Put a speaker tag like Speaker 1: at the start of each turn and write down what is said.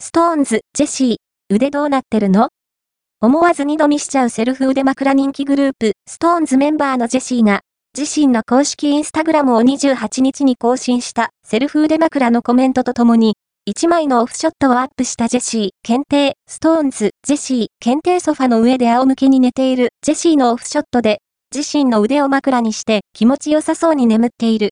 Speaker 1: SixTONES、ジェシー、腕どうなってるの？思わず二度見しちゃうセルフ腕枕人気グループ、 SixTONES メンバーのジェシーが、自身の公式インスタグラムを28日に更新したセルフ腕枕のコメントとともに、1枚のオフショットをアップしたジェシー、検定、 SixTONES、ジェシー、検定ソファの上で仰向けに寝ているジェシーのオフショットで、自身の腕を枕にして気持ちよさそうに眠っている。